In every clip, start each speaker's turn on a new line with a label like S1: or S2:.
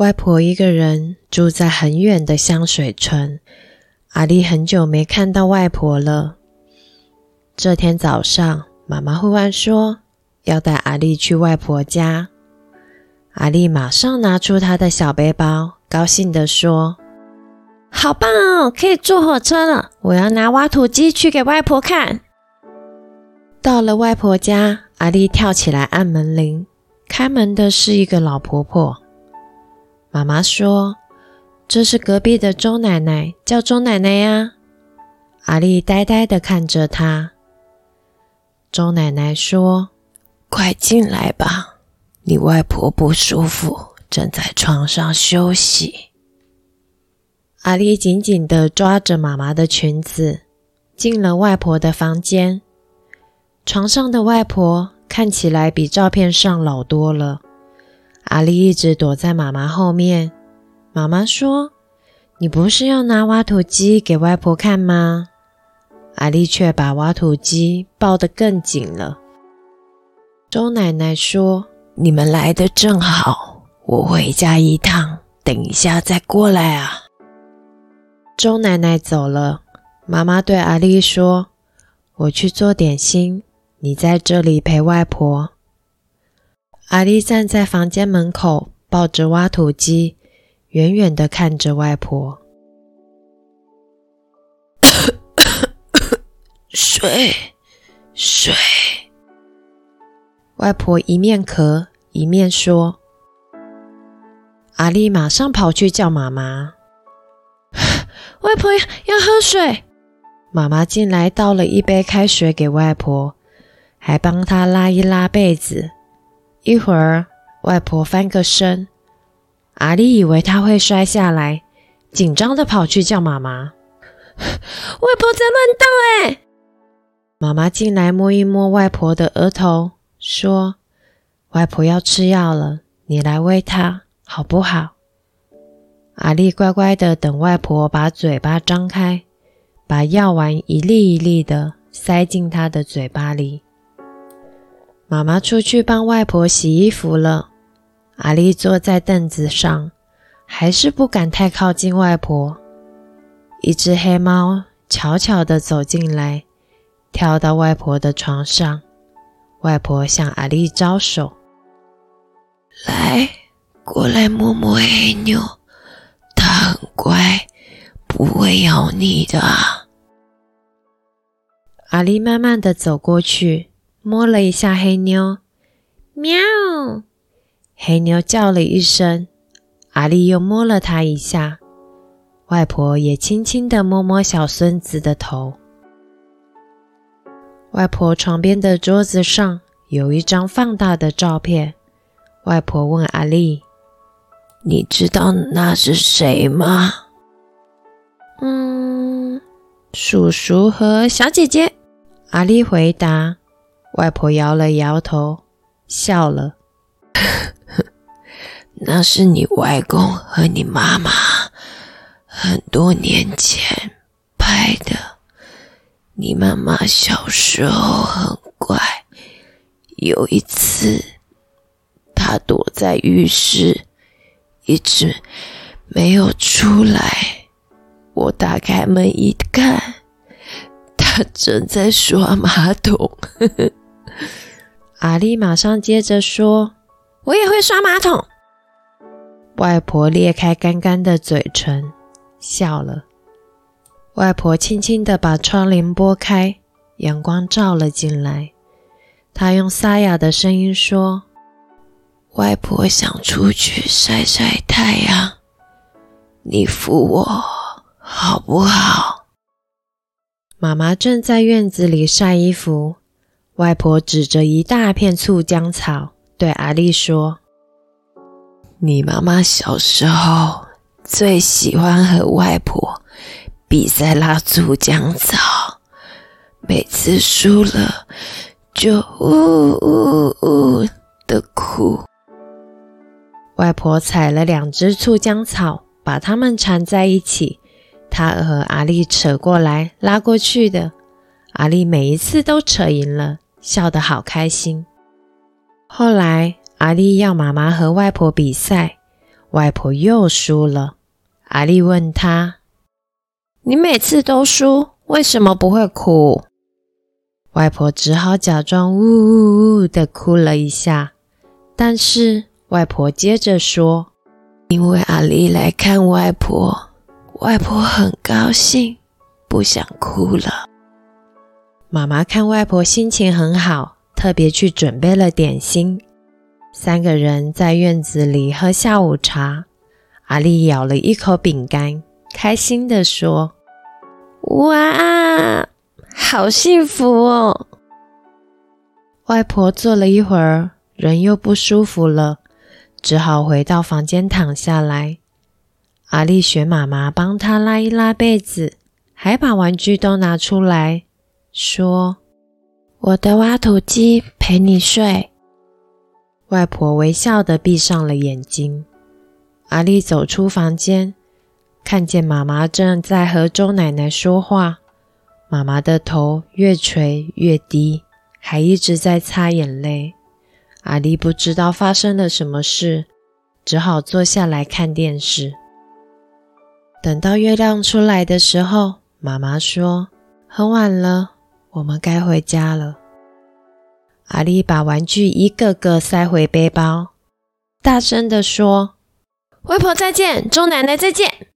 S1: 外婆一个人住在很远的香水村，阿丽很久没看到外婆了。这天早上，妈妈忽然说要带阿丽去外婆家。阿丽马上拿出她的小背包，高兴地说：“好棒哦，可以坐火车了！我要拿挖土机去给外婆看。”到了外婆家，阿丽跳起来按门铃，开门的是一个老婆婆。妈妈说：“这是隔壁的周奶奶，叫周奶奶呀。”阿丽呆呆的看着她。周奶奶说：“快进来吧，你外婆不舒服，正在床上休息。”阿丽紧紧的抓着妈妈的裙子，进了外婆的房间。床上的外婆看起来比照片上老多了。阿丽一直躲在妈妈后面。妈妈说：“你不是要拿挖土机给外婆看吗？”阿丽却把挖土机抱得更紧了。周奶奶说：“你们来的正好，我回家一趟，等一下再过来啊。”周奶奶走了，妈妈对阿丽说：“我去做点心，你在这里陪外婆。”阿丽站在房间门口，抱着挖土机，远远的看着外婆。水，水。外婆一面咳一面说。阿丽马上跑去叫妈妈。外婆要喝水。妈妈进来倒了一杯开水给外婆，还帮她拉一拉被子。一会儿，外婆翻个身，阿丽以为她会摔下来，紧张的跑去叫妈妈：“ 外婆在乱动！”哎，妈妈进来摸一摸外婆的额头，说：“外婆要吃药了，你来喂她好不好？”阿丽乖乖的等外婆把嘴巴张开，把药丸一粒一粒的塞进她的嘴巴里。妈妈出去帮外婆洗衣服了。阿丽坐在凳子上，还是不敢太靠近外婆。一只黑猫悄悄地走进来，跳到外婆的床上。外婆向阿丽招手：“来，过来摸摸黑妞，它很乖，不会咬你的。”阿丽慢慢地走过去。摸了一下黑妞，喵！黑妞叫了一声。阿丽又摸了它一下，外婆也轻轻地摸摸小孙子的头。外婆床边的桌子上有一张放大的照片。外婆问阿丽：“你知道那是谁吗？”“嗯，叔叔和小姐姐。”阿丽回答。外婆摇了摇头，笑了。那是你外公和你妈妈很多年前拍的。你妈妈小时候很乖，有一次她躲在浴室，一直没有出来。我打开门一看，她正在刷马桶。呵呵 阿丽马上接着说：“我也会刷马桶。”外婆裂开干干的嘴唇，笑了。外婆轻轻的把窗帘拨开，阳光照了进来。她用沙哑的声音说：“外婆想出去晒晒太阳，你扶我好不好？”妈妈正在院子里晒衣服。外婆指着一大片醋浆草，对阿丽说：“你妈妈小时候最喜欢和外婆比赛拉醋浆草，每次输了就呜呜呜的哭。”外婆采了两只醋浆草，把它们缠在一起，她和阿丽扯过来拉过去的，阿丽每一次都扯赢了。笑得好开心。后来，阿丽要妈妈和外婆比赛，外婆又输了。阿丽问她：“你每次都输，为什么不会哭？”外婆只好假装呜呜呜的哭了一下。但是外婆接着说：“因为阿丽来看外婆，外婆很高兴，不想哭了。”妈妈看外婆心情很好，特别去准备了点心。三个人在院子里喝下午茶。阿丽咬了一口饼干，开心地说：“哇，好幸福哦！”外婆坐了一会儿，人又不舒服了，只好回到房间躺下来。阿丽学妈妈帮她拉一拉被子，还把玩具都拿出来，说：“我的挖土机陪你睡。”外婆微笑的闭上了眼睛。阿丽走出房间，看见妈妈正在和周奶奶说话。妈妈的头越垂越低，还一直在擦眼泪。阿丽不知道发生了什么事，只好坐下来看电视。等到月亮出来的时候，妈妈说：“很晚了，我们该回家了。”阿丽把玩具一个个塞回背包，大声地说。外婆再见，周奶奶再见。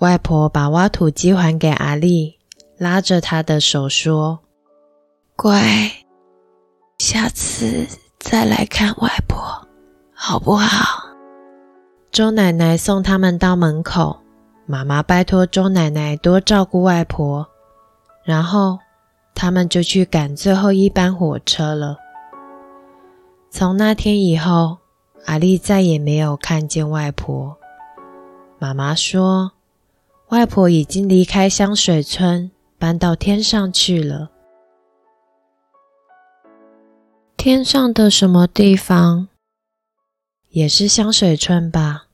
S1: 外婆把挖土机还给阿丽，拉着她的手说：“乖，下次再来看外婆，好不好？”周奶奶送他们到门口，妈妈拜托周奶奶多照顾外婆，然后他们就去赶最后一班火车了。从那天以后。阿丽再也没有看见外婆。妈妈说，外婆已经离开香水村，搬到天上去了。天上的什么地方？也是香水村吧？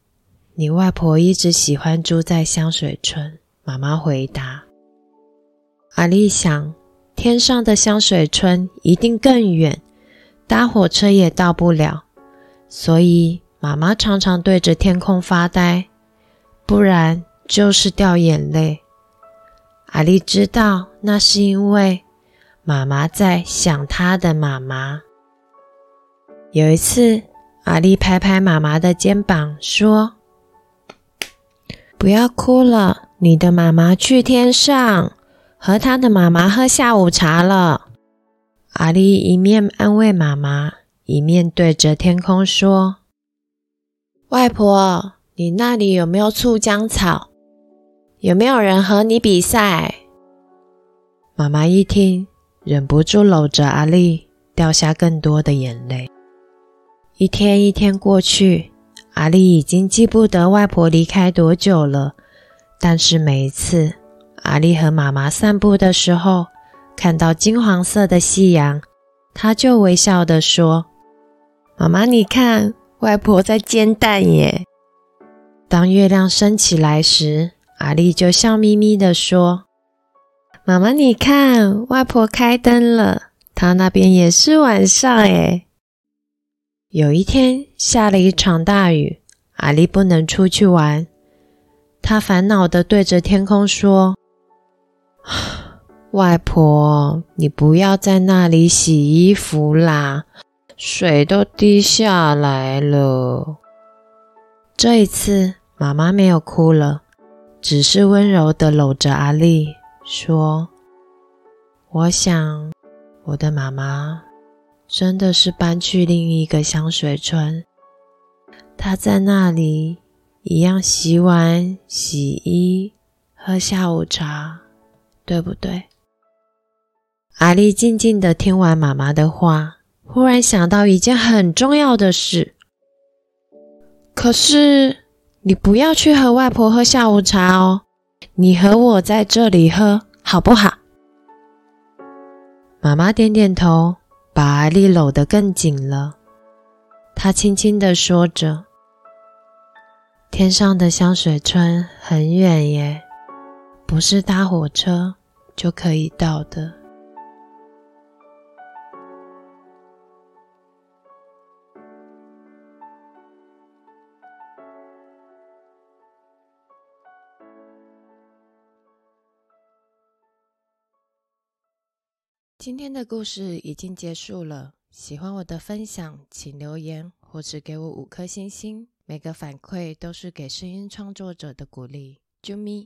S1: 你外婆一直喜欢住在香水村。妈妈回答。阿丽想，天上的香水村一定更远，搭火车也到不了。所以，妈妈常常对着天空发呆，不然就是掉眼泪。阿丽知道，那是因为妈妈在想她的妈妈。有一次，阿丽拍拍妈妈的肩膀，说：“不要哭了，你的妈妈去天上和他的妈妈喝下午茶了。”阿丽一面安慰妈妈。一面对着天空说：“外婆，你那里有没有醋浆草？有没有人和你比赛？”妈妈一听，忍不住搂着阿丽，掉下更多的眼泪。一天一天过去，阿丽已经记不得外婆离开多久了。但是每一次阿丽和妈妈散步的时候，看到金黄色的夕阳，她就微笑的说。妈妈，你看，外婆在煎蛋耶。当月亮升起来时，阿丽就笑眯眯地说：“妈妈，你看，外婆开灯了，她那边也是晚上诶。”有一天下了一场大雨，阿丽不能出去玩，她烦恼地对着天空说：“外婆，你不要在那里洗衣服啦。”水都滴下来了。这一次，妈妈没有哭了，只是温柔的搂着阿丽，说：“我想，我的妈妈真的是搬去另一个香水村，她在那里一样洗碗、洗衣、喝下午茶，对不对？”阿丽静静的听完妈妈的话。忽然想到一件很重要的事，可是你不要去和外婆喝下午茶哦，你和我在这里喝好不好？妈妈点点头，把阿丽搂得更紧了。她轻轻地说着：“天上的香水村很远耶，不是搭火车就可以到的。”今天的故事已经结束了。喜欢我的分享，请留言或是给我五颗星星。每个反馈都是给声音创作者的鼓励。啾咪。